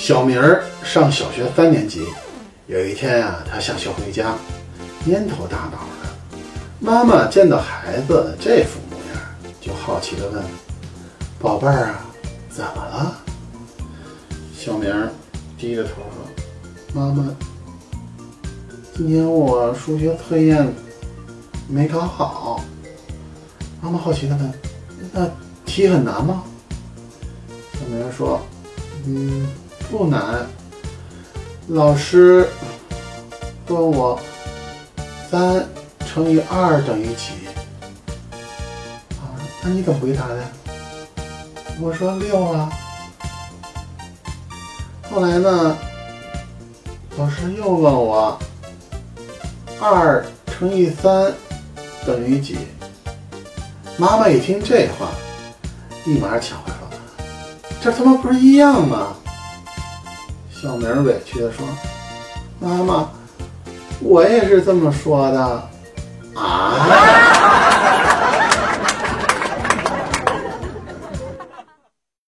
小明儿上小学三年级，有一天啊、他下学回家，蔫头耷脑的。妈妈见到孩子这副模样，就好奇地问：“宝贝儿啊，怎么了？”小明儿低着头说：“妈妈，今天我数学测验没考好。”妈妈好奇地问：“那题很难吗？”小明说：“嗯，不难。老师问我三乘以二等于几？啊，那你怎么回答的？我说六啊。后来呢，老师又问我二乘以三等于几？妈妈一听这话，立马抢话说：“这他妈不是一样吗？”小明委屈地说：“妈妈，我也是这么说的。”啊！